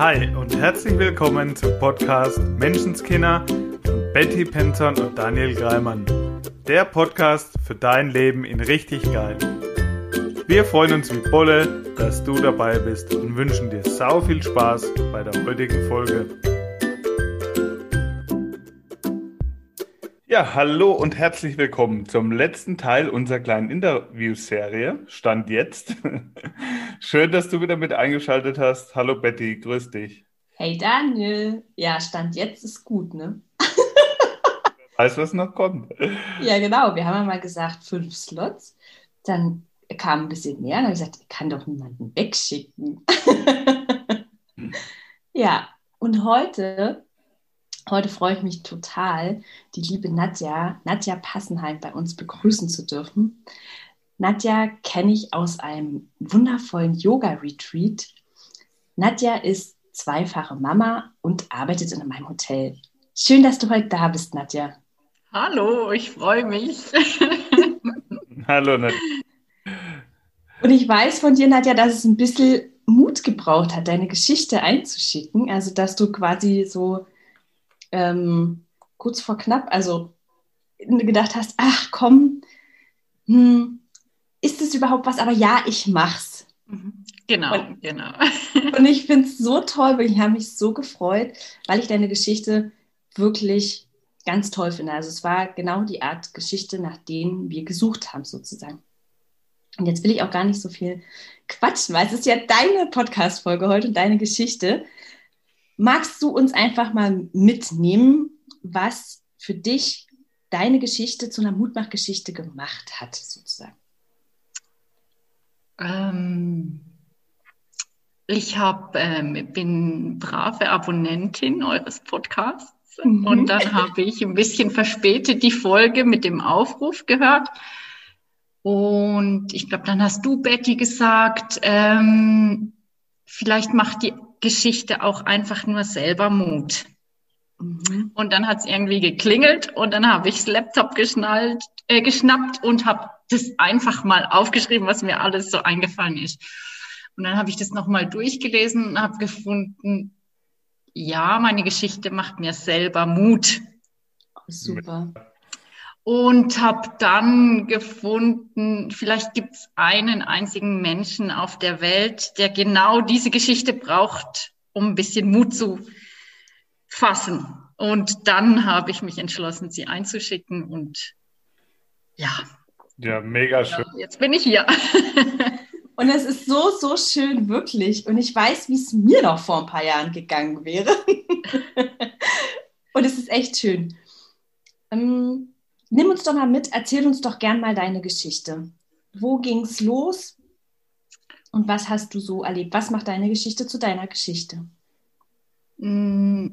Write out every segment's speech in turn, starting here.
Hi und herzlich willkommen zum Podcast Menschenskinder von Betty Penton und Daniel Greimann. Der Podcast für dein Leben in richtig geil. Wir freuen uns wie Bolle, dass du dabei bist und wünschen dir sau viel Spaß bei der heutigen Folge. Ja, hallo und herzlich willkommen zum letzten Teil unserer kleinen Interviewserie. Stand jetzt. Schön, dass du wieder mit eingeschaltet hast. Hallo Betty, grüß dich. Hey Daniel. Ja, Stand jetzt ist gut, ne? Weißt du, was noch kommt? Ja, genau. Wir haben ja mal gesagt, fünf Slots. Dann kam ein bisschen mehr und habe gesagt, ich kann doch niemanden wegschicken. ja, und heute Heute freue ich mich total, die liebe Nadja, Nadja Passenheim bei uns begrüßen zu dürfen. Nadja kenne ich aus einem wundervollen Yoga-Retreat. Nadja ist zweifache Mama und arbeitet in meinem Hotel. Schön, dass du heute da bist, Nadja. Hallo, ich freue mich. Hallo, Nadja. Und ich weiß von dir, Nadja, dass es ein bisschen Mut gebraucht hat, deine Geschichte einzuschicken. Also, dass du quasi so ähm, kurz vor knapp, also gedacht hast, ach komm, hm, ist es überhaupt was? Aber ja, ich mach's. Mhm. Genau, und, genau. Und ich finde es so toll, weil ich habe mich so gefreut, weil ich deine Geschichte wirklich ganz toll finde. Also es war genau die Art Geschichte, nach denen wir gesucht haben, sozusagen. Und jetzt will ich auch gar nicht so viel quatschen, weil es ist ja deine Podcast-Folge heute und deine Geschichte. Magst du uns einfach mal mitnehmen, was für dich deine Geschichte zu einer Mutmachgeschichte gemacht hat, sozusagen? Ähm, ich hab, ähm, bin brave Abonnentin eures Podcasts mhm. und dann habe ich ein bisschen verspätet die Folge mit dem Aufruf gehört. Und ich glaube, dann hast du, Betty, gesagt, ähm, vielleicht macht die Geschichte auch einfach nur selber Mut. Mhm. Und dann hat es irgendwie geklingelt und dann habe ich das Laptop geschnallt, äh, geschnappt und habe das einfach mal aufgeschrieben, was mir alles so eingefallen ist. Und dann habe ich das nochmal durchgelesen und habe gefunden, ja, meine Geschichte macht mir selber Mut. Super und habe dann gefunden, vielleicht gibt es einen einzigen Menschen auf der Welt, der genau diese Geschichte braucht, um ein bisschen Mut zu fassen. Und dann habe ich mich entschlossen, sie einzuschicken und ja. Ja, mega schön. Ja, jetzt bin ich hier. Und es ist so, so schön, wirklich. Und ich weiß, wie es mir noch vor ein paar Jahren gegangen wäre. Und es ist echt schön. Ähm, nimm uns doch mal mit, erzähl uns doch gern mal deine Geschichte. Wo ging es los und was hast du so erlebt? Was macht deine Geschichte zu deiner Geschichte? Mm,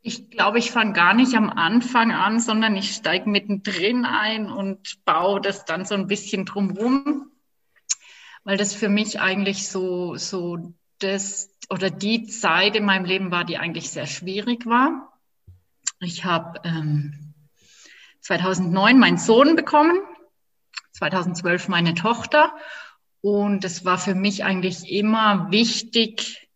ich glaube, ich fange gar nicht am Anfang an, sondern ich steige mittendrin ein und baue das dann so ein bisschen drumherum, weil das für mich eigentlich so, so das oder die Zeit in meinem Leben war, die eigentlich sehr schwierig war. Ich habe ähm, 2009 meinen Sohn bekommen, 2012 meine Tochter. Und es war für mich eigentlich immer wichtig,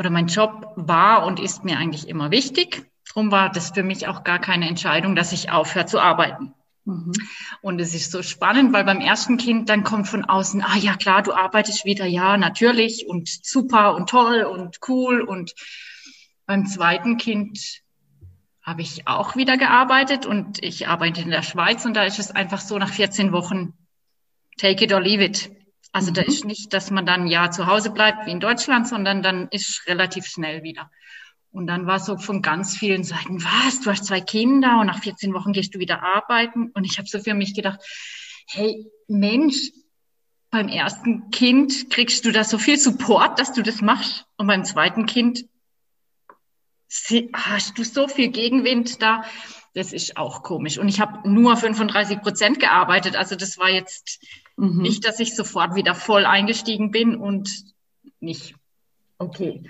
oder mein Job war und ist mir eigentlich immer wichtig. Darum war das für mich auch gar keine Entscheidung, dass ich aufhöre zu arbeiten. Mhm. Und es ist so spannend, weil beim ersten Kind dann kommt von außen, ah ja klar, du arbeitest wieder, ja, natürlich und super und toll und cool. Und beim zweiten Kind habe ich auch wieder gearbeitet und ich arbeite in der Schweiz und da ist es einfach so nach 14 Wochen take it or leave it. Also mhm. da ist nicht, dass man dann ja zu Hause bleibt wie in Deutschland, sondern dann ist relativ schnell wieder. Und dann war so von ganz vielen Seiten, was, du hast zwei Kinder und nach 14 Wochen gehst du wieder arbeiten. Und ich habe so für mich gedacht, hey Mensch, beim ersten Kind kriegst du da so viel Support, dass du das machst. Und beim zweiten Kind hast du so viel Gegenwind da? Das ist auch komisch. Und ich habe nur 35 Prozent gearbeitet. Also das war jetzt mhm. nicht, dass ich sofort wieder voll eingestiegen bin und nicht. Okay.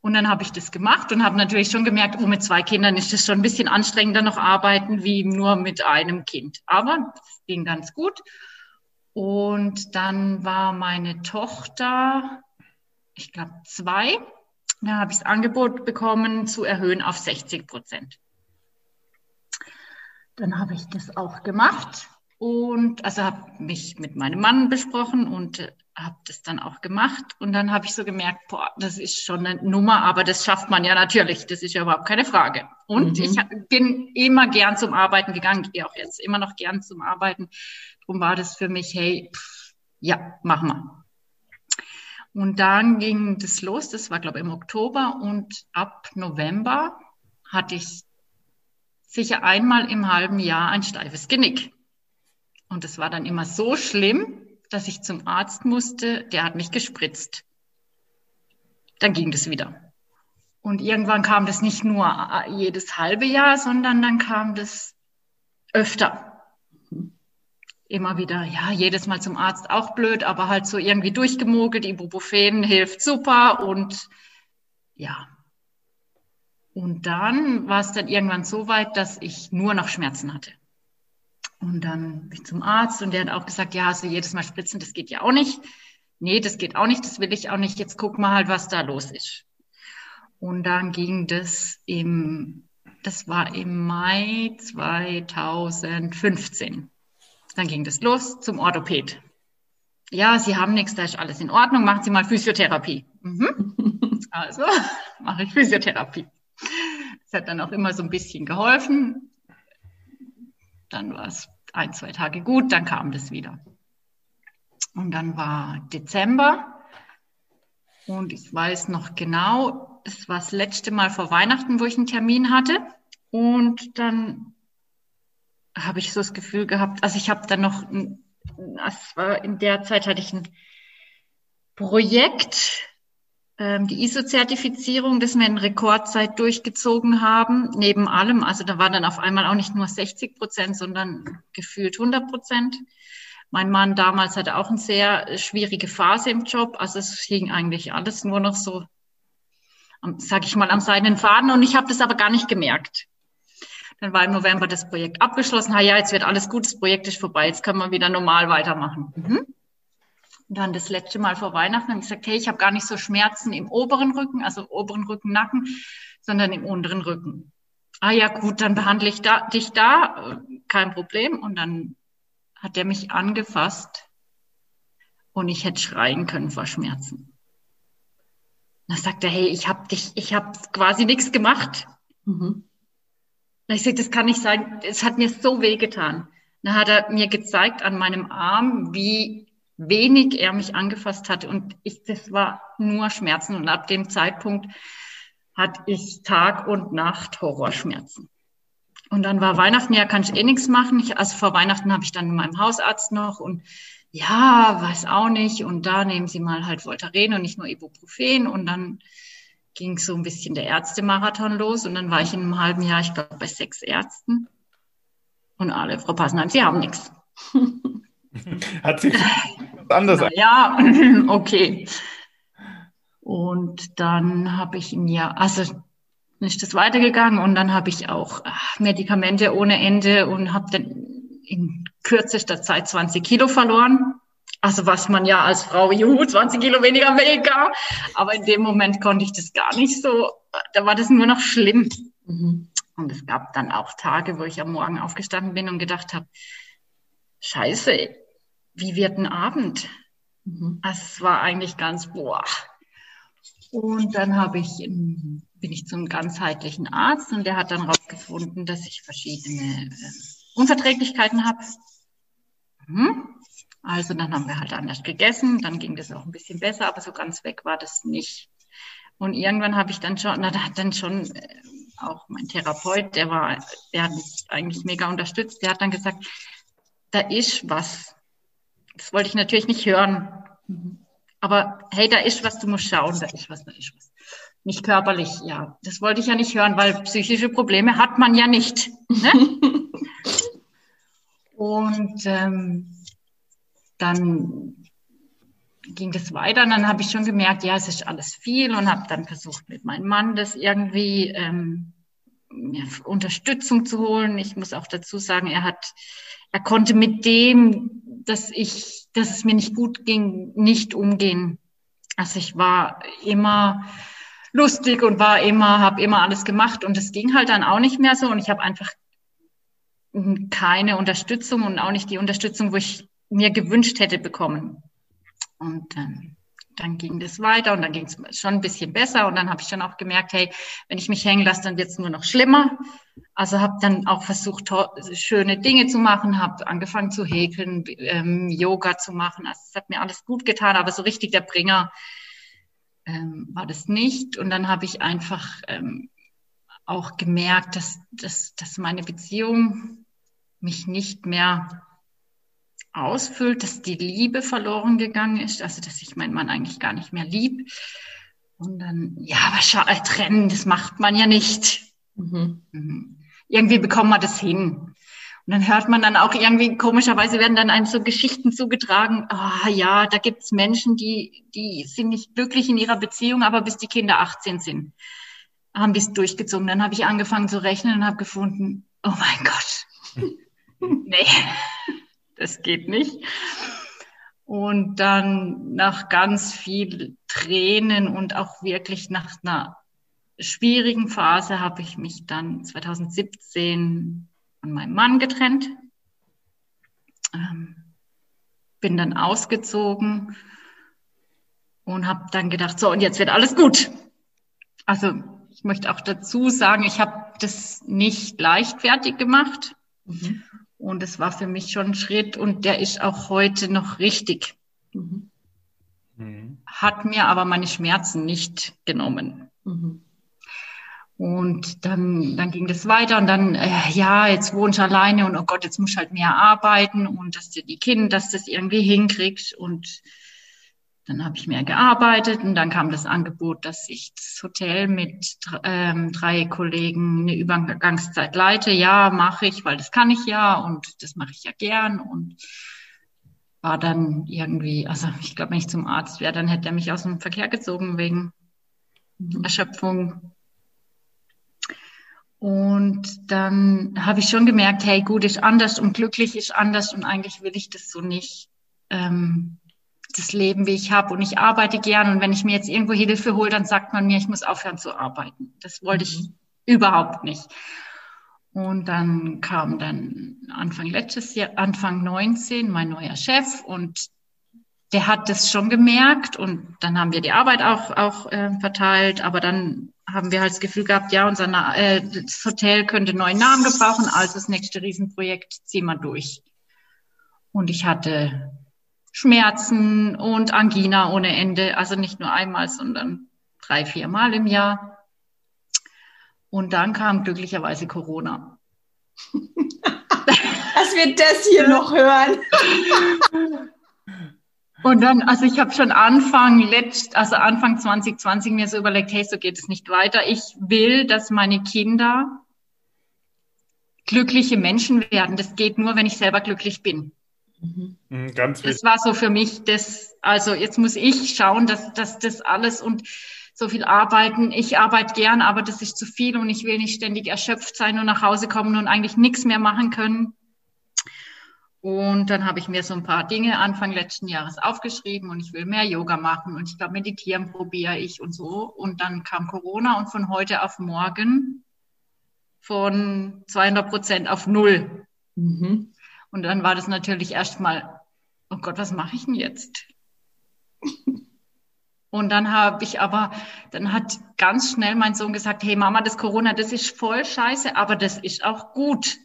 Und dann habe ich das gemacht und habe natürlich schon gemerkt, oh, mit zwei Kindern ist das schon ein bisschen anstrengender noch arbeiten wie nur mit einem Kind. Aber es ging ganz gut. Und dann war meine Tochter ich glaube, zwei. Da habe ich das Angebot bekommen, zu erhöhen auf 60 Prozent. Dann habe ich das auch gemacht und also habe mich mit meinem Mann besprochen und äh, habe das dann auch gemacht. Und dann habe ich so gemerkt, boah, das ist schon eine Nummer, aber das schafft man ja natürlich. Das ist ja überhaupt keine Frage. Und mhm. ich bin immer gern zum Arbeiten gegangen, gehe auch jetzt immer noch gern zum Arbeiten. Darum war das für mich, hey, pff, ja, machen wir. Und dann ging das los, das war, glaube ich, im Oktober und ab November hatte ich sicher einmal im halben Jahr ein steifes Genick. Und das war dann immer so schlimm, dass ich zum Arzt musste, der hat mich gespritzt. Dann ging das wieder. Und irgendwann kam das nicht nur äh, jedes halbe Jahr, sondern dann kam das öfter immer wieder, ja, jedes Mal zum Arzt auch blöd, aber halt so irgendwie durchgemogelt. Ibuprofen hilft super und ja. Und dann war es dann irgendwann so weit, dass ich nur noch Schmerzen hatte. Und dann bin ich zum Arzt und der hat auch gesagt, ja, also jedes Mal spritzen, das geht ja auch nicht. Nee, das geht auch nicht, das will ich auch nicht. Jetzt guck mal halt, was da los ist. Und dann ging das im, das war im Mai 2015. Dann ging das los zum Orthopäd. Ja, Sie haben nichts, da ist alles in Ordnung, machen Sie mal Physiotherapie. Mhm. Also mache ich Physiotherapie. Das hat dann auch immer so ein bisschen geholfen. Dann war es ein, zwei Tage gut, dann kam das wieder. Und dann war Dezember und ich weiß noch genau, es war das letzte Mal vor Weihnachten, wo ich einen Termin hatte. Und dann habe ich so das Gefühl gehabt, also ich habe dann noch, das war in der Zeit hatte ich ein Projekt, ähm, die ISO-Zertifizierung, das wir in Rekordzeit durchgezogen haben, neben allem. Also da war dann auf einmal auch nicht nur 60 Prozent, sondern gefühlt 100 Prozent. Mein Mann damals hatte auch eine sehr schwierige Phase im Job. Also es ging eigentlich alles nur noch so, sag ich mal, am seinen Faden. Und ich habe das aber gar nicht gemerkt. Dann war im November das Projekt abgeschlossen. Ha, ja, jetzt wird alles gut, das Projekt ist vorbei, jetzt können wir wieder normal weitermachen. Mhm. Und dann das letzte Mal vor Weihnachten habe ich gesagt, hey, ich habe gar nicht so Schmerzen im oberen Rücken, also oberen Rücken, Nacken, sondern im unteren Rücken. Ah ja, gut, dann behandle ich da, dich da, kein Problem. Und dann hat er mich angefasst und ich hätte schreien können vor Schmerzen. Dann sagt er, hey, ich habe dich, ich habe quasi nichts gemacht. Mhm. Ich sage, das kann nicht sein. Es hat mir so weh getan. Dann hat er mir gezeigt an meinem Arm, wie wenig er mich angefasst hat. Und ich, das war nur Schmerzen. Und ab dem Zeitpunkt hatte ich Tag und Nacht Horrorschmerzen. Und dann war Weihnachten, ja, kann ich eh nichts machen. Ich, also vor Weihnachten habe ich dann mit meinem Hausarzt noch und ja, weiß auch nicht. Und da nehmen Sie mal halt Voltaren und nicht nur Ibuprofen. Und dann ging so ein bisschen der Ärztemarathon los und dann war ich in einem halben Jahr, ich glaube, bei sechs Ärzten. Und alle, Frau Passenheim, Sie haben nichts. Hat sich anders Ja, okay. Und dann habe ich ein Jahr, also ist das weitergegangen und dann habe ich auch Medikamente ohne Ende und habe dann in kürzester Zeit 20 Kilo verloren. Also was man ja als Frau, juhu, 20 Kilo weniger mega. Aber in dem Moment konnte ich das gar nicht so. Da war das nur noch schlimm. Mhm. Und es gab dann auch Tage, wo ich am Morgen aufgestanden bin und gedacht habe, scheiße, wie wird ein Abend? Mhm. Es war eigentlich ganz, boah. Und dann habe ich, bin ich zum ganzheitlichen Arzt und der hat dann rausgefunden, dass ich verschiedene äh, Unverträglichkeiten habe. Mhm. Also dann haben wir halt anders gegessen, dann ging das auch ein bisschen besser, aber so ganz weg war das nicht. Und irgendwann habe ich dann schon, na, da hat dann schon äh, auch mein Therapeut, der war, der hat mich eigentlich mega unterstützt, der hat dann gesagt, da ist was. Das wollte ich natürlich nicht hören. Aber hey, da ist was, du musst schauen, da ist was, da ist was. Nicht körperlich, ja. Das wollte ich ja nicht hören, weil psychische Probleme hat man ja nicht. Ne? Und ähm, dann ging das weiter und dann habe ich schon gemerkt, ja, es ist alles viel und habe dann versucht, mit meinem Mann das irgendwie ähm, ja, Unterstützung zu holen. Ich muss auch dazu sagen, er hat, er konnte mit dem, dass ich, dass es mir nicht gut ging, nicht umgehen. Also ich war immer lustig und war immer, habe immer alles gemacht und es ging halt dann auch nicht mehr so und ich habe einfach keine Unterstützung und auch nicht die Unterstützung, wo ich mir gewünscht hätte bekommen. Und ähm, dann ging das weiter und dann ging es schon ein bisschen besser und dann habe ich dann auch gemerkt, hey, wenn ich mich hängen lasse, dann wird es nur noch schlimmer. Also habe dann auch versucht, schöne Dinge zu machen, habe angefangen zu häkeln, ähm, Yoga zu machen. Also es hat mir alles gut getan, aber so richtig der Bringer ähm, war das nicht. Und dann habe ich einfach ähm, auch gemerkt, dass, dass, dass meine Beziehung mich nicht mehr ausfüllt, dass die Liebe verloren gegangen ist, also dass ich meinen Mann eigentlich gar nicht mehr lieb. Und dann, ja, aber schau, äh, trennen, das macht man ja nicht. Mhm. Mhm. Irgendwie bekommt man das hin. Und dann hört man dann auch irgendwie, komischerweise werden dann einem so Geschichten zugetragen, ah ja, da gibt's Menschen, die, die sind nicht glücklich in ihrer Beziehung, aber bis die Kinder 18 sind, haben die es durchgezogen. Dann habe ich angefangen zu rechnen und habe gefunden, oh mein Gott, nee, das geht nicht. Und dann nach ganz viel Tränen und auch wirklich nach einer schwierigen Phase habe ich mich dann 2017 von meinem Mann getrennt. Ähm, bin dann ausgezogen und habe dann gedacht, so, und jetzt wird alles gut. Also ich möchte auch dazu sagen, ich habe das nicht leichtfertig gemacht. Mhm. Und es war für mich schon ein Schritt und der ist auch heute noch richtig. Mhm. mhm. Hat mir aber meine Schmerzen nicht genommen. Mhm. Und dann, dann ging das weiter und dann, äh, ja, jetzt wohnst du alleine und oh Gott, jetzt musst du halt mehr arbeiten und dass dir die Kinder, dass das irgendwie hinkriegst und dann habe ich mehr gearbeitet und dann kam das Angebot, dass ich das Hotel mit ähm, drei Kollegen eine Übergangszeit leite. Ja, mache ich, weil das kann ich ja und das mache ich ja gern und war dann irgendwie, also ich glaube, wenn ich zum Arzt wäre, dann hätte er mich aus dem Verkehr gezogen wegen. Erschöpfung. Und dann habe ich schon gemerkt, hey, gut ist anders und glücklich ist anders und eigentlich will ich das so nicht. Ähm, das Leben, wie ich habe. Und ich arbeite gern. Und wenn ich mir jetzt irgendwo Hilfe hole, dann sagt man mir, ich muss aufhören zu arbeiten. Das wollte ich mhm. überhaupt nicht. Und dann kam dann Anfang letztes Jahr, Anfang 19, mein neuer Chef und der hat das schon gemerkt und dann haben wir die Arbeit auch, auch äh, verteilt, aber dann haben wir halt das Gefühl gehabt, ja, unser äh, das Hotel könnte einen neuen Namen gebrauchen, also das nächste Riesenprojekt ziehen wir durch. Und ich hatte Schmerzen und Angina ohne Ende. Also nicht nur einmal, sondern drei, vier Mal im Jahr. Und dann kam glücklicherweise Corona. Dass wir das hier noch hören. Und dann, also ich habe schon Anfang letzt, also Anfang 2020 mir so überlegt, hey, so geht es nicht weiter. Ich will, dass meine Kinder glückliche Menschen werden. Das geht nur, wenn ich selber glücklich bin. Mhm. Ganz wichtig. Das war so für mich das, also jetzt muss ich schauen, dass, dass das alles und so viel arbeiten. Ich arbeite gern, aber das ist zu viel und ich will nicht ständig erschöpft sein und nach Hause kommen und eigentlich nichts mehr machen können. Und dann habe ich mir so ein paar Dinge Anfang letzten Jahres aufgeschrieben und ich will mehr Yoga machen und ich glaube, meditieren probiere ich und so. Und dann kam Corona und von heute auf morgen von 200 Prozent auf null. Mhm. Und dann war das natürlich erstmal, oh Gott, was mache ich denn jetzt? Und dann habe ich aber, dann hat ganz schnell mein Sohn gesagt, hey Mama, das Corona, das ist voll scheiße, aber das ist auch gut.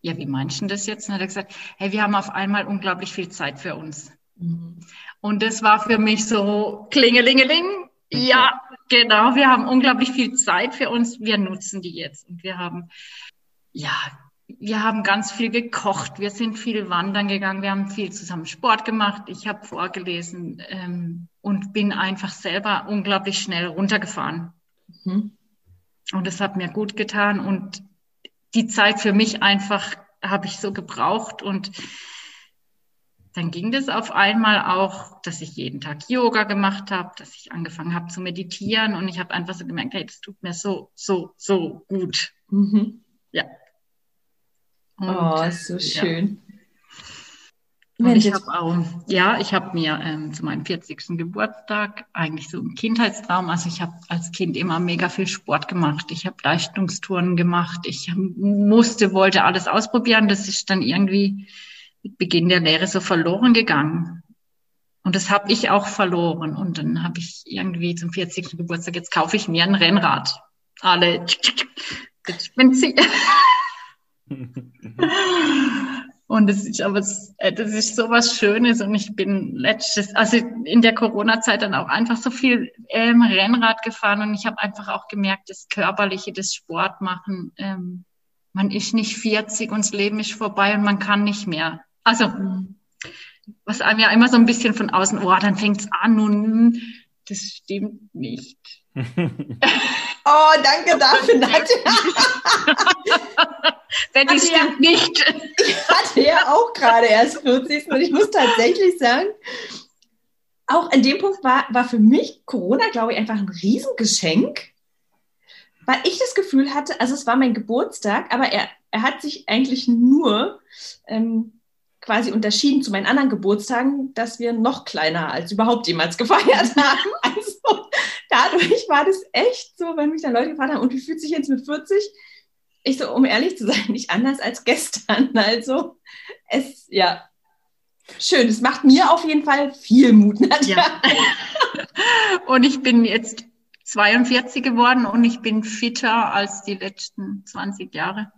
Ja, wie meinst du das jetzt? Und hat er gesagt, hey, wir haben auf einmal unglaublich viel Zeit für uns. Mhm. Und das war für mich so klingelingeling. Ja, genau, wir haben unglaublich viel Zeit für uns. Wir nutzen die jetzt. Und wir haben, ja, wir haben ganz viel gekocht, wir sind viel wandern gegangen, wir haben viel zusammen Sport gemacht, ich habe vorgelesen ähm, und bin einfach selber unglaublich schnell runtergefahren. Mhm. Und das hat mir gut getan und die Zeit für mich einfach habe ich so gebraucht und dann ging das auf einmal auch, dass ich jeden Tag Yoga gemacht habe, dass ich angefangen habe zu meditieren und ich habe einfach so gemerkt, hey, das tut mir so, so, so gut. Mhm. Ja, und, oh, ist so schön. Und ich habe auch, ja, ich habe mir ähm, zu meinem 40. Geburtstag eigentlich so einen Kindheitstraum. Also ich habe als Kind immer mega viel Sport gemacht. Ich habe Leistungstouren gemacht. Ich musste, wollte alles ausprobieren. Das ist dann irgendwie mit Beginn der Lehre so verloren gegangen. Und das habe ich auch verloren. Und dann habe ich irgendwie zum 40. Geburtstag, jetzt kaufe ich mir ein Rennrad. Alle, jetzt bin sie. Und das ist aber, äh, das ist so was Schönes. Und ich bin letztes, also in der Corona-Zeit dann auch einfach so viel ähm, Rennrad gefahren. Und ich habe einfach auch gemerkt, das Körperliche, das Sport machen, ähm, man ist nicht 40 und das Leben ist vorbei und man kann nicht mehr. Also, was einem ja immer so ein bisschen von außen, oh, dann fängt's an und das stimmt nicht. oh, danke dafür, Nadja. Wenn die stimmt ja, nicht. Ich hatte ja auch gerade erst 40. und ich muss tatsächlich sagen, auch an dem Punkt war, war für mich Corona, glaube ich, einfach ein Riesengeschenk, weil ich das Gefühl hatte, also es war mein Geburtstag, aber er, er hat sich eigentlich nur ähm, quasi unterschieden zu meinen anderen Geburtstagen, dass wir noch kleiner als überhaupt jemals gefeiert haben. Also dadurch war das echt so, wenn mich dann Leute gefragt haben, und wie fühlt sich jetzt mit 40? Ich so, um ehrlich zu sein, nicht anders als gestern. Also es, ja, schön. Es macht mir auf jeden Fall viel Mut. Nadja. Ja. Und ich bin jetzt 42 geworden und ich bin fitter als die letzten 20 Jahre.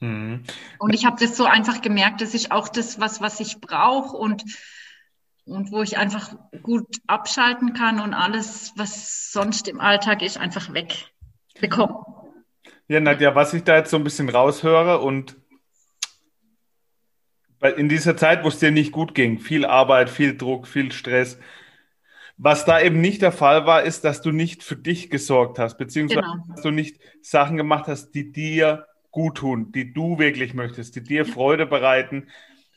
Mhm. Und ich habe das so einfach gemerkt, das ist auch das, was, was ich brauche und, und wo ich einfach gut abschalten kann und alles, was sonst im Alltag ist, einfach wegbekomme. Ja, Nadja, was ich da jetzt so ein bisschen raushöre und in dieser Zeit, wo es dir nicht gut ging, viel Arbeit, viel Druck, viel Stress, was da eben nicht der Fall war, ist, dass du nicht für dich gesorgt hast, beziehungsweise genau. dass du nicht Sachen gemacht hast, die dir gut tun, die du wirklich möchtest, die dir Freude bereiten.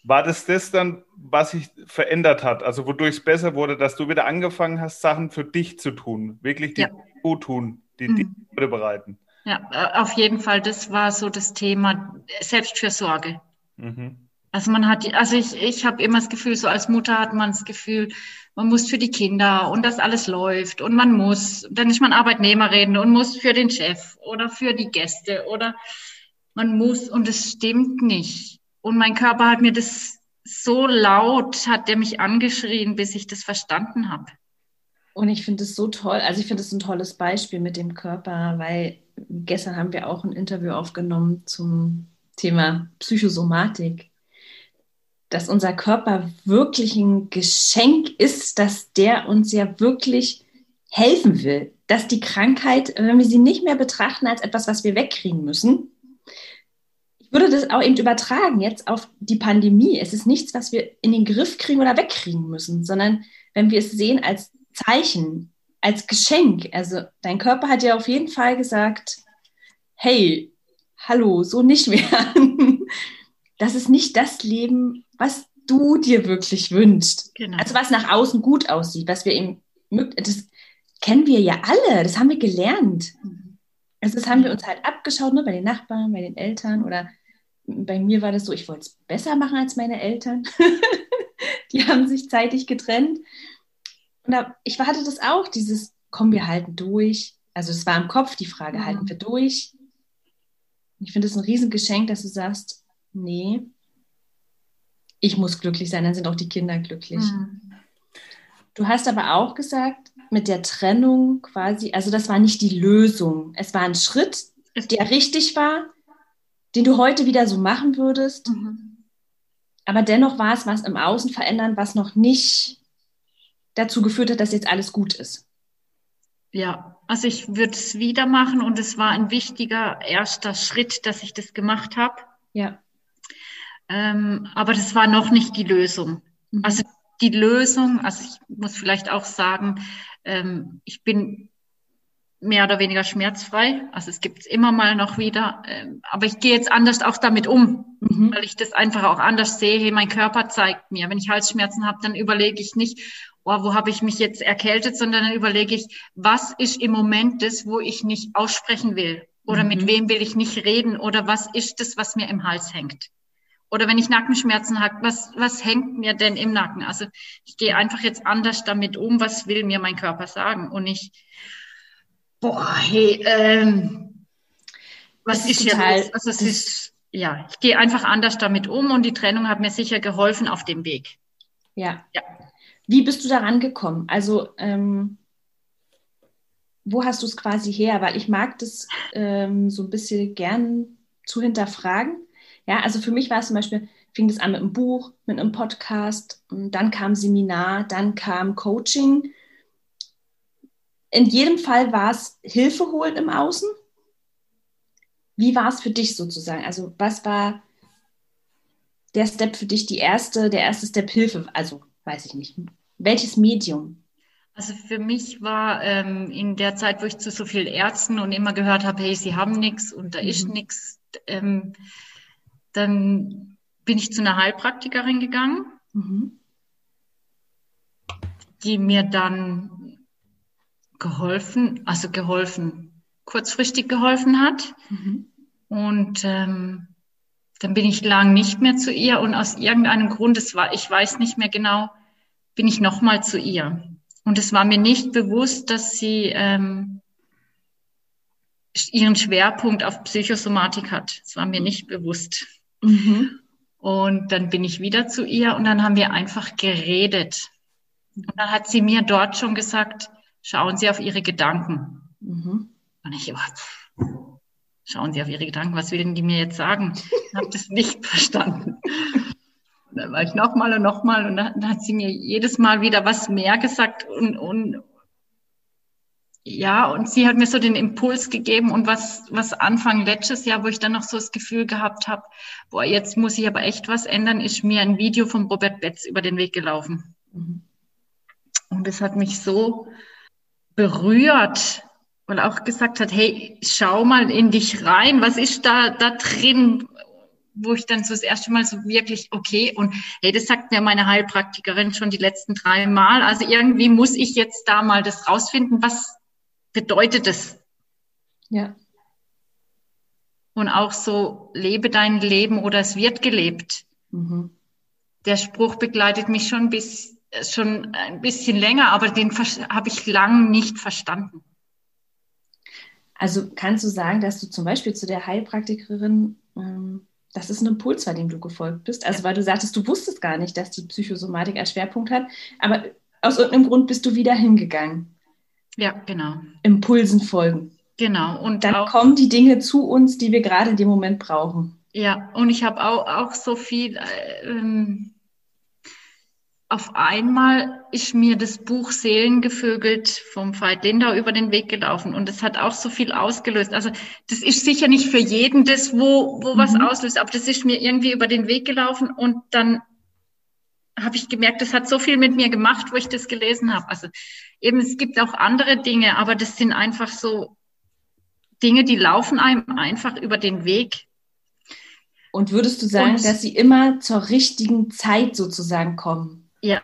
War das das dann, was sich verändert hat? Also wodurch es besser wurde, dass du wieder angefangen hast, Sachen für dich zu tun, wirklich die ja. gut tun, die mhm. dir Freude bereiten? Ja, äh, auf jeden Fall. Das war so das Thema Selbstfürsorge. Mhm. Also man hat, also ich, ich habe immer das Gefühl, so als Mutter hat man das Gefühl, man muss für die Kinder und das alles läuft und man muss, dann ist man Arbeitnehmerin und muss für den Chef oder für die Gäste oder man muss und es stimmt nicht. Und mein Körper hat mir das so laut, hat der mich angeschrien, bis ich das verstanden habe. Und ich finde es so toll, also ich finde es ein tolles Beispiel mit dem Körper, weil gestern haben wir auch ein Interview aufgenommen zum Thema Psychosomatik, dass unser Körper wirklich ein Geschenk ist, dass der uns ja wirklich helfen will, dass die Krankheit, wenn wir sie nicht mehr betrachten als etwas, was wir wegkriegen müssen, würde das auch eben übertragen jetzt auf die Pandemie. Es ist nichts, was wir in den Griff kriegen oder wegkriegen müssen, sondern wenn wir es sehen als Zeichen, als Geschenk. Also dein Körper hat ja auf jeden Fall gesagt, hey, hallo, so nicht mehr. Das ist nicht das Leben, was du dir wirklich wünschst. Genau. Also was nach außen gut aussieht, was wir eben, das kennen wir ja alle, das haben wir gelernt. Mhm. Also das haben wir uns halt abgeschaut, nur ne, bei den Nachbarn, bei den Eltern oder bei mir war das so, ich wollte es besser machen als meine Eltern. die haben sich zeitig getrennt. Und da, ich hatte das auch, dieses, komm, wir halten durch. Also es war im Kopf die Frage, mhm. halten wir durch? Ich finde es ein Riesengeschenk, dass du sagst, nee, ich muss glücklich sein, dann sind auch die Kinder glücklich. Mhm. Du hast aber auch gesagt, mit der Trennung quasi, also das war nicht die Lösung. Es war ein Schritt, der richtig war, den du heute wieder so machen würdest. Mhm. Aber dennoch war es was im Außen verändern, was noch nicht dazu geführt hat, dass jetzt alles gut ist. Ja, also ich würde es wieder machen und es war ein wichtiger erster Schritt, dass ich das gemacht habe. Ja. Ähm, aber das war noch nicht die Lösung. Mhm. Also die Lösung, also ich muss vielleicht auch sagen, ähm, ich bin mehr oder weniger schmerzfrei. Also es gibt es immer mal noch wieder. Ähm, aber ich gehe jetzt anders auch damit um, mhm. weil ich das einfach auch anders sehe. Hey, mein Körper zeigt mir. Wenn ich Halsschmerzen habe, dann überlege ich nicht, oh, wo habe ich mich jetzt erkältet, sondern dann überlege ich, was ist im Moment das, wo ich nicht aussprechen will? Oder mhm. mit wem will ich nicht reden? Oder was ist das, was mir im Hals hängt? Oder wenn ich Nackenschmerzen habe, was, was hängt mir denn im Nacken? Also ich gehe einfach jetzt anders damit um, was will mir mein Körper sagen? Und ich, boah, hey, ähm, was ist, ist total, hier Also es ist, ja, ich gehe einfach anders damit um und die Trennung hat mir sicher geholfen auf dem Weg. Ja. ja. Wie bist du daran gekommen? Also, ähm, wo hast du es quasi her? Weil ich mag das ähm, so ein bisschen gern zu hinterfragen. Ja, also für mich war es zum Beispiel, fing es an mit einem Buch, mit einem Podcast, dann kam Seminar, dann kam Coaching. In jedem Fall war es Hilfe holen im Außen. Wie war es für dich sozusagen? Also was war der Step für dich, die erste, der erste Step Hilfe? Also weiß ich nicht. Welches Medium? Also für mich war ähm, in der Zeit, wo ich zu so vielen Ärzten und immer gehört habe, hey, sie haben nichts und da mhm. ist nichts, ähm, dann bin ich zu einer Heilpraktikerin gegangen, mhm. die mir dann geholfen, also geholfen, kurzfristig geholfen hat. Mhm. Und ähm, dann bin ich lang nicht mehr zu ihr und aus irgendeinem Grund, es war, ich weiß nicht mehr genau, bin ich nochmal zu ihr. Und es war mir nicht bewusst, dass sie ähm, ihren Schwerpunkt auf Psychosomatik hat. Es war mir nicht bewusst. Mhm. Und dann bin ich wieder zu ihr und dann haben wir einfach geredet. Und dann hat sie mir dort schon gesagt, schauen Sie auf Ihre Gedanken. Mhm. Und ich, oh, schauen Sie auf Ihre Gedanken, was will die mir jetzt sagen? Ich habe das nicht verstanden. Und dann war ich nochmal und nochmal und dann hat sie mir jedes Mal wieder was mehr gesagt und, und ja, und sie hat mir so den Impuls gegeben und was, was Anfang letztes Jahr, wo ich dann noch so das Gefühl gehabt habe, boah, jetzt muss ich aber echt was ändern, ist mir ein Video von Robert Betz über den Weg gelaufen. Mhm. Und es hat mich so berührt, weil auch gesagt hat, hey, schau mal in dich rein, was ist da, da drin? Wo ich dann so das erste Mal so wirklich, okay, und hey, das sagt mir meine Heilpraktikerin schon die letzten drei Mal. Also irgendwie muss ich jetzt da mal das rausfinden, was, bedeutet es. Ja. Und auch so, lebe dein Leben oder es wird gelebt. Mhm. Der Spruch begleitet mich schon bis, schon ein bisschen länger, aber den habe ich lang nicht verstanden. Also kannst du sagen, dass du zum Beispiel zu der Heilpraktikerin, ähm, das ist ein Impuls war, dem du gefolgt bist? Also weil du sagtest, du wusstest gar nicht, dass die Psychosomatik als Schwerpunkt hat, aber aus irgendeinem Grund bist du wieder hingegangen. Ja, genau. Impulsen folgen. Genau. Und dann kommen die Dinge zu uns, die wir gerade in dem Moment brauchen. Ja, und ich habe auch, auch so viel. Äh, ähm, auf einmal ist mir das Buch Seelengevögelt vom Veit Lindau über den Weg gelaufen und es hat auch so viel ausgelöst. Also das ist sicher nicht für jeden das, wo, wo mhm. was auslöst, aber das ist mir irgendwie über den Weg gelaufen und dann habe ich gemerkt, das hat so viel mit mir gemacht, wo ich das gelesen habe. Also eben, es gibt auch andere Dinge, aber das sind einfach so Dinge, die laufen einem einfach über den Weg. Und würdest du sagen, Und, dass sie immer zur richtigen Zeit sozusagen kommen? Ja.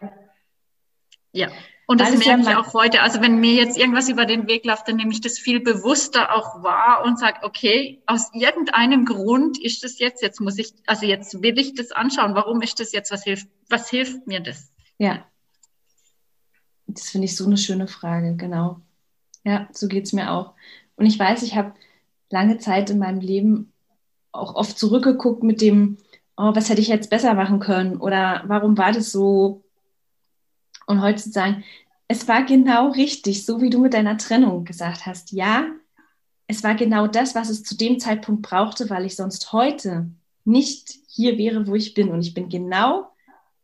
Ja. Und das merke ich auch heute. Also wenn mir jetzt irgendwas über den Weg läuft, dann nehme ich das viel bewusster auch wahr und sage, okay, aus irgendeinem Grund ist das jetzt, jetzt muss ich, also jetzt will ich das anschauen. Warum ist das jetzt? Was hilft, was hilft mir das? Ja. Das finde ich so eine schöne Frage, genau. Ja, so geht es mir auch. Und ich weiß, ich habe lange Zeit in meinem Leben auch oft zurückgeguckt mit dem, oh, was hätte ich jetzt besser machen können oder warum war das so? Und heute zu sagen, es war genau richtig, so wie du mit deiner Trennung gesagt hast. Ja, es war genau das, was es zu dem Zeitpunkt brauchte, weil ich sonst heute nicht hier wäre, wo ich bin. Und ich bin genau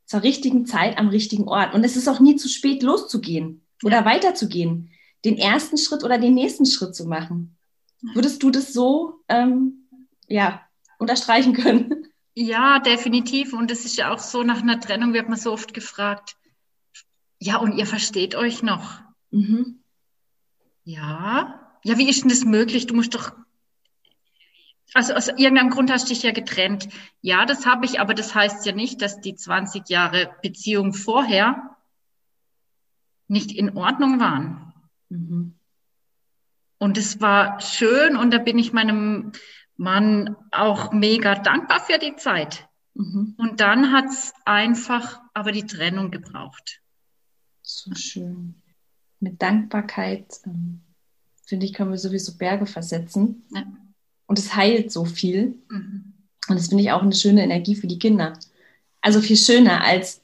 zur richtigen Zeit am richtigen Ort. Und es ist auch nie zu spät, loszugehen oder weiterzugehen, den ersten Schritt oder den nächsten Schritt zu machen. Würdest du das so ähm, ja, unterstreichen können? Ja, definitiv. Und es ist ja auch so, nach einer Trennung wird man so oft gefragt, ja, und ihr versteht euch noch. Mhm. Ja. Ja, wie ist denn das möglich? Du musst doch. Also aus irgendeinem Grund hast du dich ja getrennt. Ja, das habe ich, aber das heißt ja nicht, dass die 20 Jahre Beziehung vorher nicht in Ordnung waren. Mhm. Und es war schön und da bin ich meinem Mann auch mega dankbar für die Zeit. Mhm. Und dann hat es einfach aber die Trennung gebraucht. So schön. Mit Dankbarkeit, ähm, finde ich, können wir sowieso Berge versetzen. Ja. Und es heilt so viel. Mhm. Und das finde ich auch eine schöne Energie für die Kinder. Also viel schöner als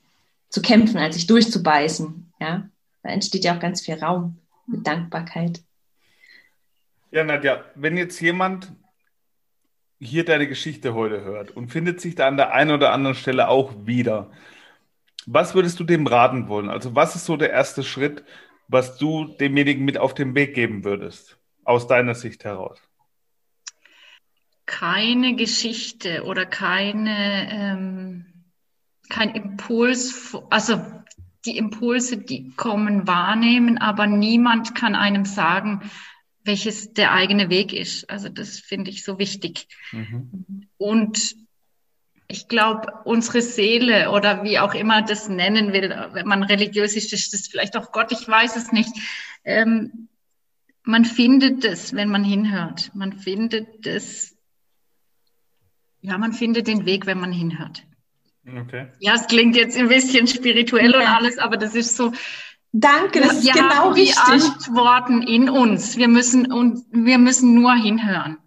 zu kämpfen, als sich durchzubeißen. Ja, da entsteht ja auch ganz viel Raum mit mhm. Dankbarkeit. Ja, Nadja, wenn jetzt jemand hier deine Geschichte heute hört und findet sich da an der einen oder anderen Stelle auch wieder, was würdest du dem raten wollen? Also was ist so der erste Schritt, was du demjenigen mit auf den Weg geben würdest, aus deiner Sicht heraus? Keine Geschichte oder keine, ähm, kein Impuls, also die Impulse, die kommen, wahrnehmen, aber niemand kann einem sagen, welches der eigene Weg ist. Also das finde ich so wichtig. Mhm. Und ich glaube, unsere Seele oder wie auch immer das nennen will, wenn man religiös ist, ist das vielleicht auch Gott, ich weiß es nicht. Ähm, man findet es, wenn man hinhört. Man findet es, ja, man findet den Weg, wenn man hinhört. Okay. Ja, es klingt jetzt ein bisschen spirituell ja. und alles, aber das ist so, Danke, das ist genau richtig. Antworten in uns. Wir müssen und wir müssen nur hinhören.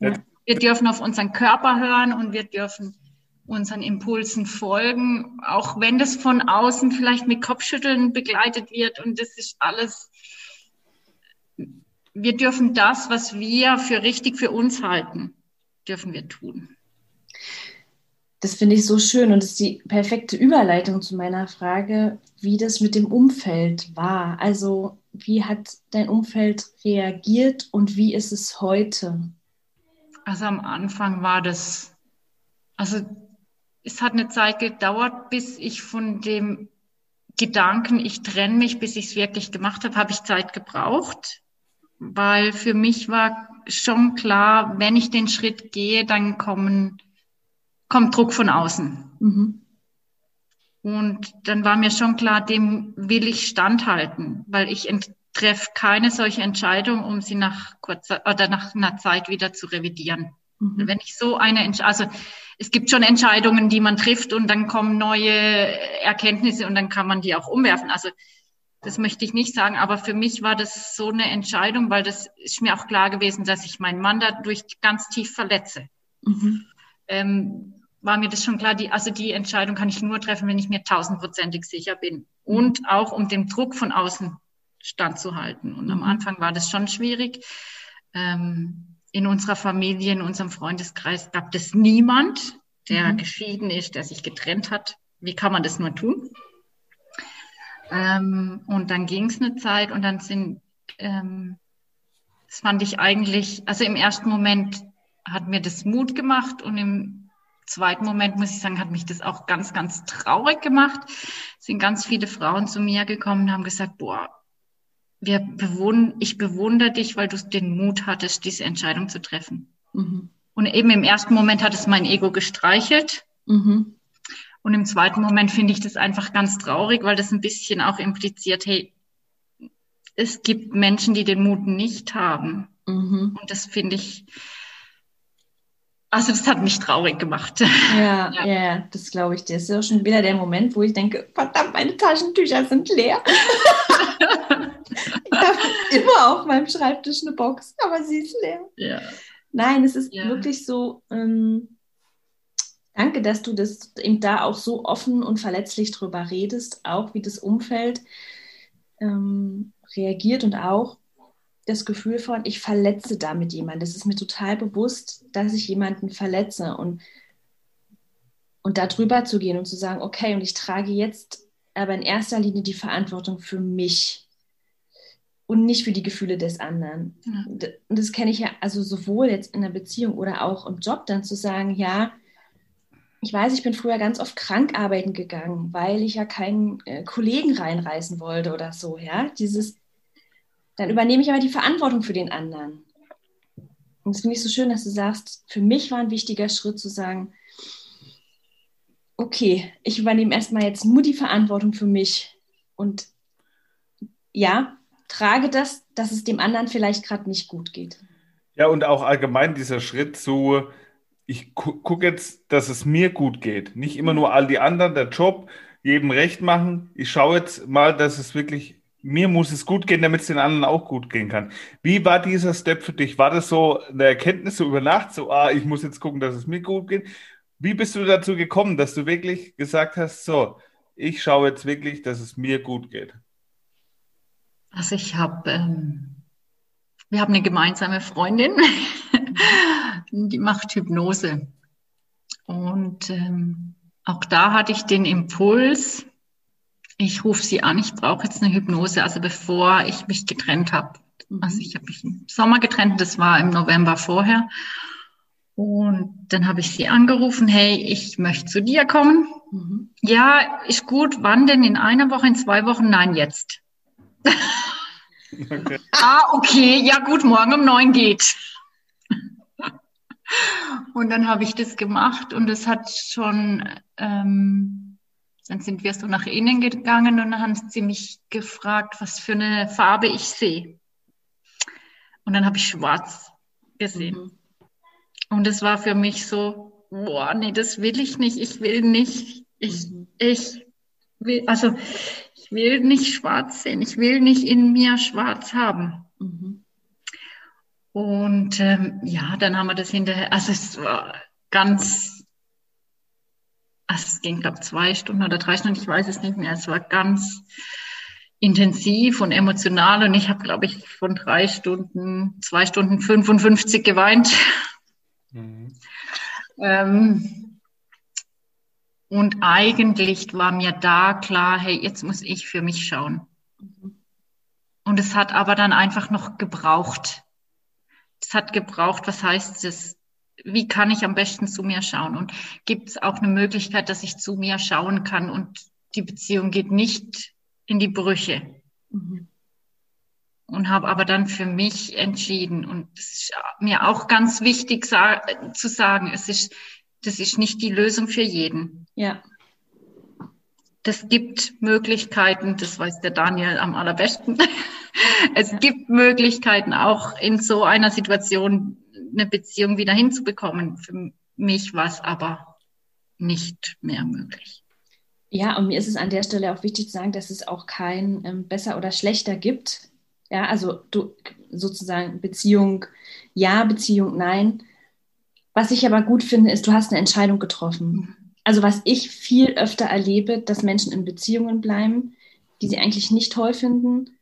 Ja. Wir dürfen auf unseren Körper hören und wir dürfen unseren Impulsen folgen, auch wenn das von außen vielleicht mit Kopfschütteln begleitet wird und das ist alles. Wir dürfen das, was wir für richtig für uns halten, dürfen wir tun. Das finde ich so schön und das ist die perfekte Überleitung zu meiner Frage, wie das mit dem Umfeld war. Also wie hat dein Umfeld reagiert und wie ist es heute? Also am Anfang war das, also es hat eine Zeit gedauert, bis ich von dem Gedanken, ich trenne mich, bis ich es wirklich gemacht habe, habe ich Zeit gebraucht, weil für mich war schon klar, wenn ich den Schritt gehe, dann kommen kommt Druck von außen. Mhm. Und dann war mir schon klar, dem will ich standhalten, weil ich treffe keine solche Entscheidung, um sie nach kurzer oder nach einer Zeit wieder zu revidieren. Mhm. Wenn ich so eine, Entscheidung, also es gibt schon Entscheidungen, die man trifft und dann kommen neue Erkenntnisse und dann kann man die auch umwerfen. Also das möchte ich nicht sagen, aber für mich war das so eine Entscheidung, weil das ist mir auch klar gewesen, dass ich meinen Mann dadurch ganz tief verletze. Mhm. Ähm, war mir das schon klar, die, also die Entscheidung kann ich nur treffen, wenn ich mir tausendprozentig sicher bin. Und auch um dem Druck von außen standzuhalten. Und am mhm. Anfang war das schon schwierig. Ähm, in unserer Familie, in unserem Freundeskreis gab es niemand, der mhm. geschieden ist, der sich getrennt hat. Wie kann man das nur tun? Ähm, und dann ging es eine Zeit und dann sind, ähm, das fand ich eigentlich, also im ersten Moment hat mir das Mut gemacht und im zweiten Moment, muss ich sagen, hat mich das auch ganz, ganz traurig gemacht. Es sind ganz viele Frauen zu mir gekommen und haben gesagt, boah, wir bewund ich bewundere dich, weil du den Mut hattest, diese Entscheidung zu treffen. Mhm. Und eben im ersten Moment hat es mein Ego gestreichelt. Mhm. Und im zweiten Moment finde ich das einfach ganz traurig, weil das ein bisschen auch impliziert, hey, es gibt Menschen, die den Mut nicht haben. Mhm. Und das finde ich, also das hat mich traurig gemacht. Ja, ja, ja das glaube ich dir. Das ist ja schon wieder der Moment, wo ich denke, verdammt, meine Taschentücher sind leer. ich habe immer auf meinem Schreibtisch eine Box, aber sie ist leer. Ja. Nein, es ist ja. wirklich so, ähm, danke, dass du das eben da auch so offen und verletzlich drüber redest, auch wie das Umfeld ähm, reagiert und auch das Gefühl von, ich verletze damit jemanden. Das ist mir total bewusst, dass ich jemanden verletze und, und da drüber zu gehen und zu sagen, okay, und ich trage jetzt aber in erster Linie die Verantwortung für mich und nicht für die Gefühle des anderen. Ja. Und das kenne ich ja also sowohl jetzt in der Beziehung oder auch im Job dann zu sagen, ja, ich weiß, ich bin früher ganz oft krank arbeiten gegangen, weil ich ja keinen äh, Kollegen reinreißen wollte oder so, ja. Dieses, dann übernehme ich aber die Verantwortung für den anderen. Und das finde ich so schön, dass du sagst, für mich war ein wichtiger Schritt zu sagen, okay, ich übernehme erstmal jetzt nur die Verantwortung für mich und ja, trage das, dass es dem anderen vielleicht gerade nicht gut geht. Ja, und auch allgemein dieser Schritt zu, ich gu gucke jetzt, dass es mir gut geht. Nicht immer nur all die anderen, der Job, jedem recht machen. Ich schaue jetzt mal, dass es wirklich, mir muss es gut gehen, damit es den anderen auch gut gehen kann. Wie war dieser Step für dich? War das so eine Erkenntnis so über Nacht, so, ah, ich muss jetzt gucken, dass es mir gut geht? Wie bist du dazu gekommen, dass du wirklich gesagt hast, so, ich schaue jetzt wirklich, dass es mir gut geht? Also ich habe, ähm, wir haben eine gemeinsame Freundin, die macht Hypnose. Und ähm, auch da hatte ich den Impuls, ich rufe sie an, ich brauche jetzt eine Hypnose, also bevor ich mich getrennt habe. Mhm. Also ich habe mich im Sommer getrennt, das war im November vorher. Und dann habe ich sie angerufen, hey, ich möchte zu dir kommen. Mhm. Ja, ist gut. Wann denn? In einer Woche, in zwei Wochen? Nein, jetzt. Okay. ah, okay, ja gut, morgen um neun geht. und dann habe ich das gemacht und es hat schon, ähm, dann sind wir so nach innen gegangen und dann haben sie mich gefragt, was für eine Farbe ich sehe. Und dann habe ich schwarz gesehen. Mhm. Und es war für mich so, boah, nee, das will ich nicht, ich will nicht, ich, mhm. ich will, also ich will nicht schwarz sehen, ich will nicht in mir schwarz haben. Mhm. Und ähm, ja, dann haben wir das hinterher, also es war ganz, also es ging, glaube ich, zwei Stunden oder drei Stunden, ich weiß es nicht mehr, es war ganz intensiv und emotional und ich habe, glaube ich, von drei Stunden, zwei Stunden 55 geweint. Mhm. ähm, und eigentlich war mir da klar, hey, jetzt muss ich für mich schauen. Und es hat aber dann einfach noch gebraucht. Es hat gebraucht, was heißt es? Wie kann ich am besten zu mir schauen? Und gibt es auch eine Möglichkeit, dass ich zu mir schauen kann und die Beziehung geht nicht in die Brüche? Mhm. Und habe aber dann für mich entschieden. Und es ist mir auch ganz wichtig zu sagen, es ist das ist nicht die Lösung für jeden. Ja. Das gibt Möglichkeiten, das weiß der Daniel am allerbesten. es gibt Möglichkeiten, auch in so einer Situation eine Beziehung wieder hinzubekommen. Für mich war es aber nicht mehr möglich. Ja, und mir ist es an der Stelle auch wichtig zu sagen, dass es auch kein ähm, besser oder schlechter gibt. Ja, also du sozusagen Beziehung ja, Beziehung nein. Was ich aber gut finde, ist, du hast eine Entscheidung getroffen. Also was ich viel öfter erlebe, dass Menschen in Beziehungen bleiben, die sie eigentlich nicht toll finden.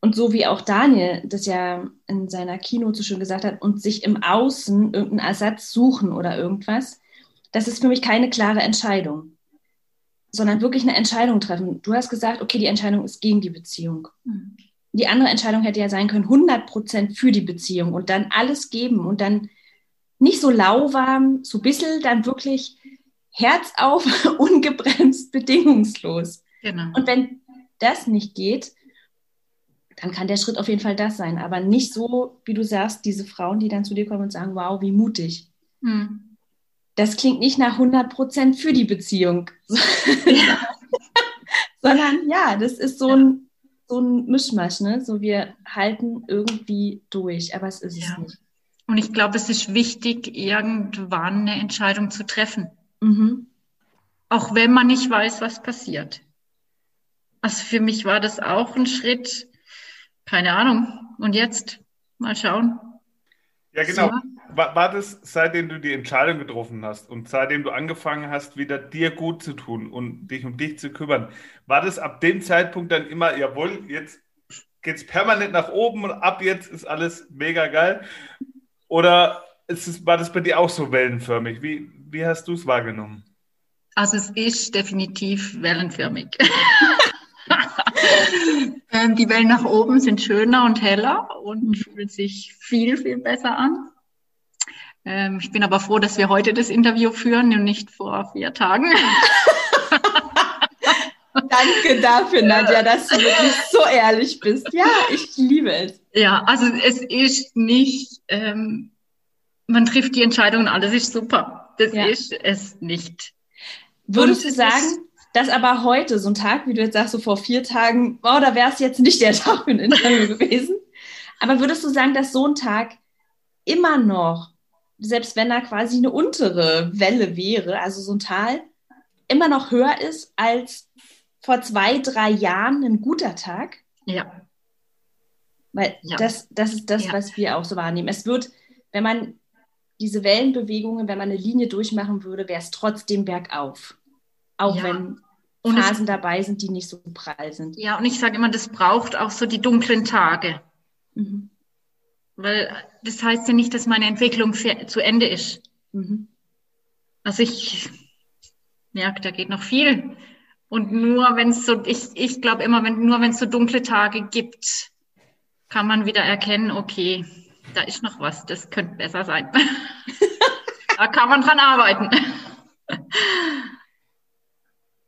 Und so wie auch Daniel das ja in seiner Kino so schön gesagt hat, und sich im Außen irgendeinen Ersatz suchen oder irgendwas, das ist für mich keine klare Entscheidung, sondern wirklich eine Entscheidung treffen. Du hast gesagt, okay, die Entscheidung ist gegen die Beziehung. Mhm. Die andere Entscheidung hätte ja sein können, 100 Prozent für die Beziehung und dann alles geben und dann nicht so lauwarm, so ein bisschen dann wirklich Herz auf, ungebremst, bedingungslos. Genau. Und wenn das nicht geht, dann kann der Schritt auf jeden Fall das sein. Aber nicht so, wie du sagst, diese Frauen, die dann zu dir kommen und sagen, wow, wie mutig. Hm. Das klingt nicht nach 100 Prozent für die Beziehung. Ja. Sondern ja, das ist so ein, so ein Mischmasch. Ne? So wir halten irgendwie durch, aber es ist ja. es nicht. Und ich glaube, es ist wichtig, irgendwann eine Entscheidung zu treffen. Mhm. Auch wenn man nicht weiß, was passiert. Also für mich war das auch ein Schritt, keine Ahnung. Und jetzt mal schauen. Ja, genau. So. War, war das, seitdem du die Entscheidung getroffen hast und seitdem du angefangen hast, wieder dir gut zu tun und dich um dich zu kümmern, war das ab dem Zeitpunkt dann immer, jawohl, jetzt geht es permanent nach oben und ab jetzt ist alles mega geil? Oder es, war das bei dir auch so wellenförmig? Wie, wie hast du es wahrgenommen? Also es ist definitiv wellenförmig. ähm, die Wellen nach oben sind schöner und heller und fühlen sich viel, viel besser an. Ähm, ich bin aber froh, dass wir heute das Interview führen und nicht vor vier Tagen. Danke dafür, Nadja, dass du wirklich so ehrlich bist. Ja, ich liebe es. Ja, also es ist nicht, ähm, man trifft die Entscheidung und alles ist super. Das ja. ist es nicht. Würdest du sagen, dass aber heute, so ein Tag, wie du jetzt sagst, so vor vier Tagen, oh, da wäre es jetzt nicht der Tag für ein Interview gewesen. Aber würdest du sagen, dass so ein Tag immer noch selbst wenn da quasi eine untere Welle wäre, also so ein Tal, immer noch höher ist als vor zwei, drei Jahren ein guter Tag. Ja. Weil Ja. das, das ist das, Ja. was wir auch so wahrnehmen. Es wird, wenn man diese Wellenbewegungen, wenn man eine Linie durchmachen würde, wäre es trotzdem bergauf. Auch Ja. wenn Und Phasen dabei sind, die nicht so prall sind. ja, und ich sage immer, das braucht auch so die dunklen Tage. Mhm. Weil das heißt ja nicht, dass meine Entwicklung zu Ende ist. Mhm. Also ich merke, da geht noch viel. Und nur wenn es so, ich, ich glaube immer, wenn, nur wenn es so dunkle Tage gibt, kann man wieder erkennen, okay, da ist noch was, das könnte besser sein. da kann man dran arbeiten.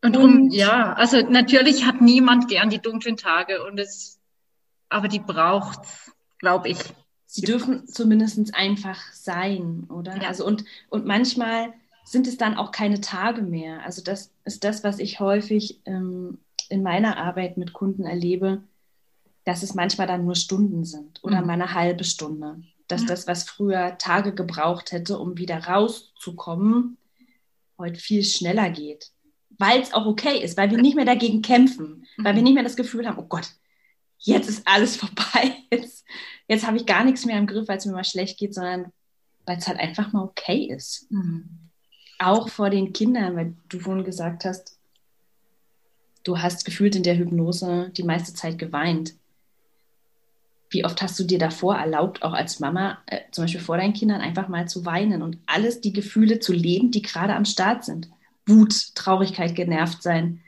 Und, Und- ja, also natürlich hat niemand gern die dunklen Tage und es, aber die braucht's, glaube ich. Sie dürfen zumindest einfach sein, oder? Ja. Also und, und manchmal sind es dann auch keine Tage mehr. Also das ist das, was ich häufig ähm, in meiner Arbeit mit Kunden erlebe, dass es manchmal dann nur Stunden sind oder Mhm. mal eine halbe Stunde. Dass Ja. das, was früher Tage gebraucht hätte, um wieder rauszukommen, heute viel schneller geht. Weil es auch okay ist, weil wir nicht mehr dagegen kämpfen, weil wir Mhm. nicht mehr das Gefühl haben, oh Gott, jetzt ist alles vorbei, jetzt, jetzt habe ich gar nichts mehr im Griff, weil es mir mal schlecht geht, sondern weil es halt einfach mal okay ist. Mhm. Auch vor den Kindern, weil du vorhin gesagt hast, du hast gefühlt in der Hypnose die meiste Zeit geweint. Wie oft hast du dir davor erlaubt, auch als Mama, äh, zum Beispiel vor deinen Kindern, einfach mal zu weinen und alles die Gefühle zu leben, die gerade am Start sind? Wut, Traurigkeit, genervt sein.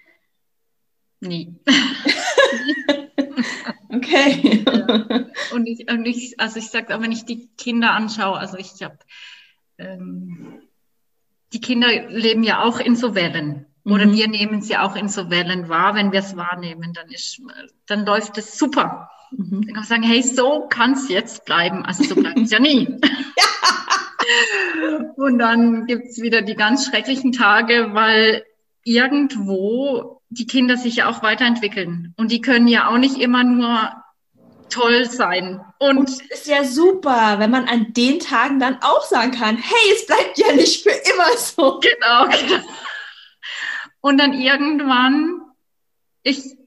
Nee. Okay. Und ich, und ich also ich sage, wenn ich die Kinder anschaue, also ich habe, ähm, die Kinder leben ja auch in so Wellen. Oder Mhm. wir nehmen sie auch in so Wellen wahr. Wenn wir es wahrnehmen, dann ist, dann läuft es super. Mhm. Dann kann man sagen, hey, so kann es jetzt bleiben. Also so bleibt es ja nie. Und dann gibt's wieder die ganz schrecklichen Tage, weil irgendwo die Kinder sich ja auch weiterentwickeln. Und die können ja auch nicht immer nur toll sein. Und Und es ist ja super, wenn man an den Tagen dann auch sagen kann, hey, es bleibt ja nicht für immer so. genau, genau. Und dann irgendwann, ich,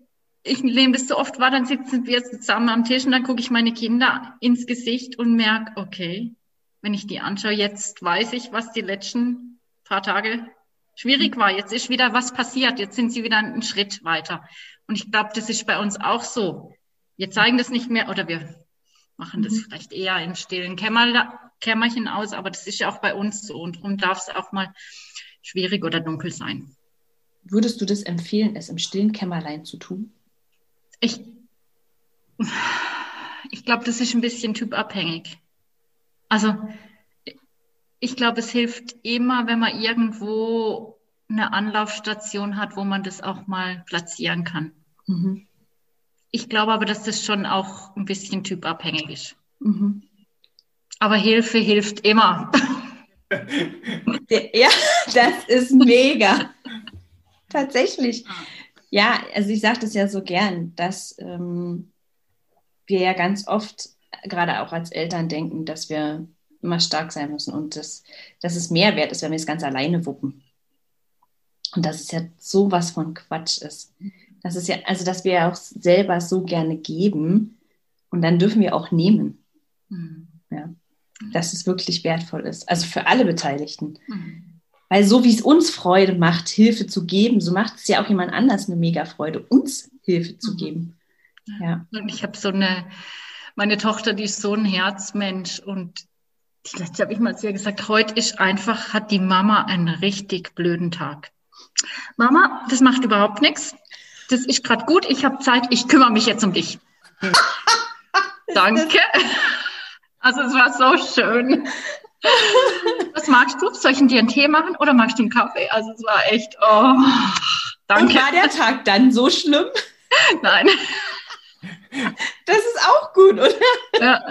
ich nehme das so oft wahr, dann sitzen wir zusammen am Tisch und dann gucke ich meine Kinder ins Gesicht und merke, okay, wenn ich die anschaue, jetzt weiß ich, was die letzten paar Tage schwierig war. Jetzt ist wieder was passiert. Jetzt sind sie wieder einen Schritt weiter. Und ich glaube, das ist bei uns auch so. Wir zeigen das nicht mehr oder wir machen das Mhm. vielleicht eher in stillen Kämmerle- Kämmerchen aus, aber das ist ja auch bei uns so. Und darum darf es auch mal schwierig oder dunkel sein. Würdest du das empfehlen, es im stillen Kämmerlein zu tun? Ich, ich glaube, das ist ein bisschen typabhängig. Also, ich glaube, es hilft immer, wenn man irgendwo eine Anlaufstation hat, wo man das auch mal platzieren kann. Mhm. Ich glaube aber, dass das schon auch ein bisschen typabhängig ist. Mhm. Aber Hilfe hilft immer. Ja, das ist mega. Tatsächlich. Ja, also ich sage das ja so gern, dass ähm, wir ja ganz oft, gerade auch als Eltern, denken, dass wir immer stark sein müssen und dass, dass es mehr wert ist, wenn wir es ganz alleine wuppen. Und dass es ja sowas von Quatsch ist. Das ist ja, also dass wir ja auch selber so gerne geben und dann dürfen wir auch nehmen, Hm. dass es wirklich wertvoll ist. Also für alle Beteiligten. Hm. Weil so wie es uns Freude macht, Hilfe zu geben, so macht es ja auch jemand anders eine mega Freude, uns Hilfe zu Mhm. geben. Ja. Und ich habe so eine, meine Tochter, die ist so ein Herzmensch und die letzte habe ich mal zu ihr gesagt, heute ist einfach, hat die Mama einen richtig blöden Tag. Mama, das macht überhaupt nichts. Das ist gerade gut, ich habe Zeit, ich kümmere mich jetzt um dich. Danke. Also es war so schön. Was magst du? Soll ich dir einen Tee machen oder magst du einen Kaffee? Also es war echt, oh, Und danke. war der Tag dann so schlimm? Nein. Das ist auch gut, oder? Ja.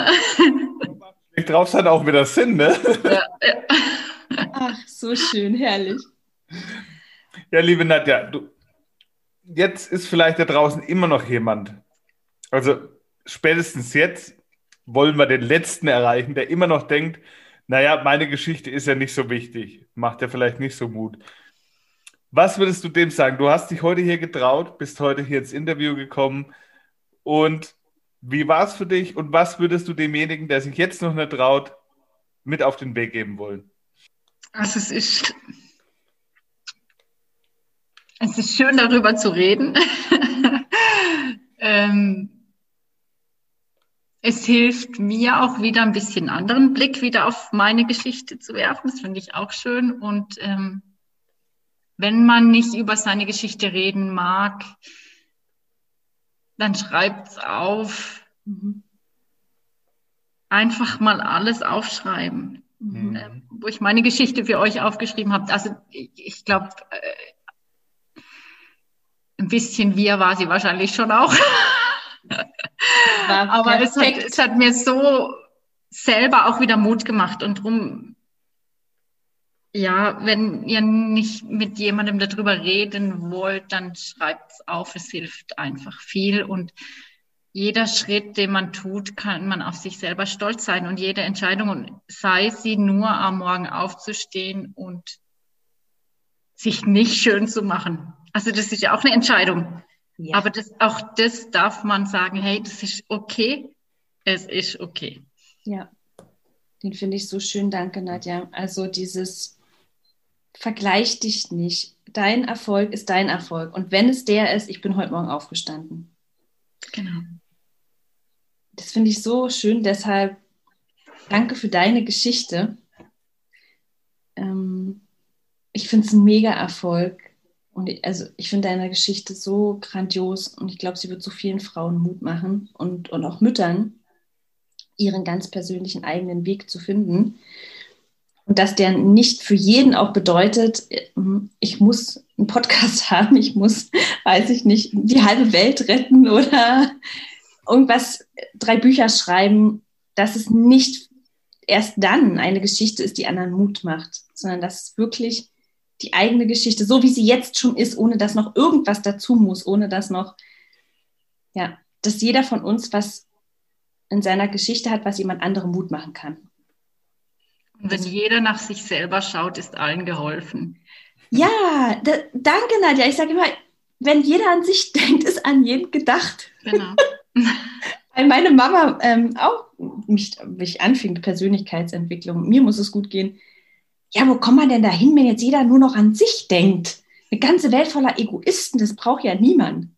Drauf hat auch wieder Sinn, ne? Ja, ja. Ach, so schön, herrlich. Ja, liebe Nadja, du, jetzt ist vielleicht da draußen immer noch jemand. Also spätestens jetzt wollen wir den Letzten erreichen, der immer noch denkt, naja, meine Geschichte ist ja nicht so wichtig. Macht ja vielleicht nicht so Mut. Was würdest du dem sagen? Du hast dich heute hier getraut, bist heute hier ins Interview gekommen. Und wie war es für dich? Und was würdest du demjenigen, der sich jetzt noch nicht traut, mit auf den Weg geben wollen? Also es ist, es ist schön, darüber zu reden. ähm, es hilft mir auch wieder ein bisschen anderen Blick wieder auf meine Geschichte zu werfen. Das finde ich auch schön. Und ähm, wenn man nicht über seine Geschichte reden mag, dann schreibt es auf. Mhm. Einfach mal alles aufschreiben. Mhm. Ähm, wo ich meine Geschichte für euch aufgeschrieben habe. Also ich, ich glaube, äh, ein bisschen wir war sie wahrscheinlich schon auch. Aber es hat, es hat mir so selber auch wieder Mut gemacht und drum, ja, wenn ihr nicht mit jemandem darüber reden wollt, dann schreibt es auf. Es hilft einfach viel und jeder Schritt, den man tut, kann man auf sich selber stolz sein und jede Entscheidung und sei sie nur am Morgen aufzustehen und sich nicht schön zu machen. Also das ist ja auch eine Entscheidung. Ja. Aber das, auch das darf man sagen, hey, das ist okay, es ist okay. Ja, den finde ich so schön, danke Nadja. Also dieses Vergleich dich nicht. Dein Erfolg ist dein Erfolg. Und wenn es der ist, ich bin heute Morgen aufgestanden. Genau. Das finde ich so schön, deshalb danke für deine Geschichte. Ähm, ich finde es ein mega Erfolg und ich, also ich finde deine Geschichte so grandios und ich glaube, sie wird so vielen Frauen Mut machen und, und auch Müttern, ihren ganz persönlichen eigenen Weg zu finden. Und dass der nicht für jeden auch bedeutet, ich muss einen Podcast haben, ich muss, weiß ich nicht, die halbe Welt retten oder irgendwas, drei Bücher schreiben, dass es nicht erst dann eine Geschichte ist, die anderen Mut macht, sondern dass es wirklich die eigene Geschichte, so wie sie jetzt schon ist, ohne dass noch irgendwas dazu muss, ohne dass noch, ja, dass jeder von uns was in seiner Geschichte hat, was jemand anderem Mut machen kann. Und wenn das, jeder nach sich selber schaut, ist allen geholfen. Ja, da, danke Nadja. Ich sage immer, wenn jeder an sich denkt, ist an jeden gedacht. Genau. Weil meine Mama ähm, auch mich, mich anfing, Persönlichkeitsentwicklung, mir muss es gut gehen ja, wo kommt man denn da hin, wenn jetzt jeder nur noch an sich denkt? Eine ganze Welt voller Egoisten, das braucht ja niemand.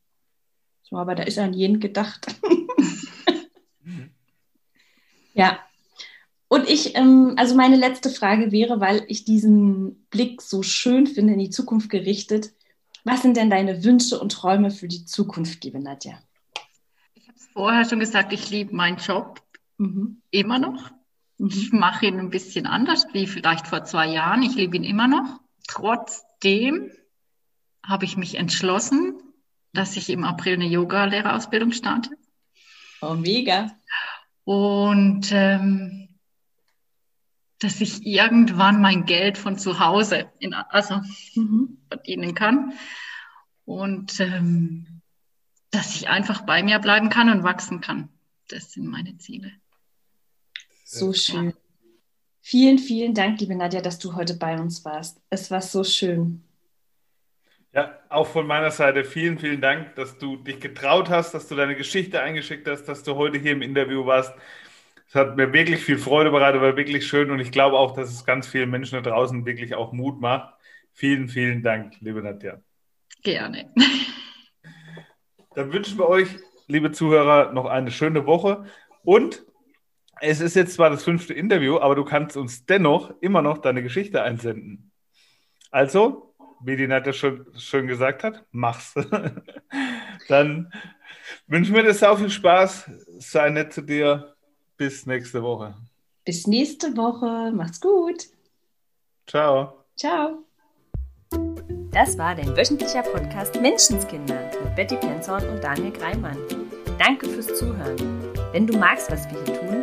So, aber da ist an jeden gedacht. ja. Und ich, ähm, also meine letzte Frage wäre, weil ich diesen Blick so schön finde, in die Zukunft gerichtet. Was sind denn deine Wünsche und Träume für die Zukunft, liebe Nadja? Ich habe es vorher schon gesagt, ich liebe meinen Job mhm. immer noch. Ich mache ihn ein bisschen anders wie vielleicht vor zwei Jahren. Ich liebe ihn immer noch. Trotzdem habe ich mich entschlossen, dass ich im April eine Yoga-Lehrerausbildung starte. Oh, mega. Und ähm, dass ich irgendwann mein Geld von zu Hause in, also mhm. verdienen kann. Und ähm, dass ich einfach bei mir bleiben kann und wachsen kann. Das sind meine Ziele. So schön. Vielen, vielen Dank, liebe Nadja, dass du heute bei uns warst. Es war so schön. Ja, auch von meiner Seite vielen, vielen Dank, dass du dich getraut hast, dass du deine Geschichte eingeschickt hast, dass du heute hier im Interview warst. Es hat mir wirklich viel Freude bereitet, war wirklich schön und ich glaube auch, dass es ganz vielen Menschen da draußen wirklich auch Mut macht. Vielen, vielen Dank, liebe Nadja. Gerne. Dann wünschen wir euch, liebe Zuhörer, noch eine schöne Woche und es ist jetzt zwar das fünfte Interview, aber du kannst uns dennoch immer noch deine Geschichte einsenden. Also, wie die Nadja schon schön gesagt hat, mach's. Dann wünschen wir dir sehr viel Spaß. Sei nett zu dir. Bis nächste Woche. Bis nächste Woche. Macht's gut. Ciao. Ciao. Das war dein wöchentlicher Podcast Menschenskinder mit Betty Penzorn und Daniel Greimann. Danke fürs Zuhören. Wenn du magst, was wir hier tun,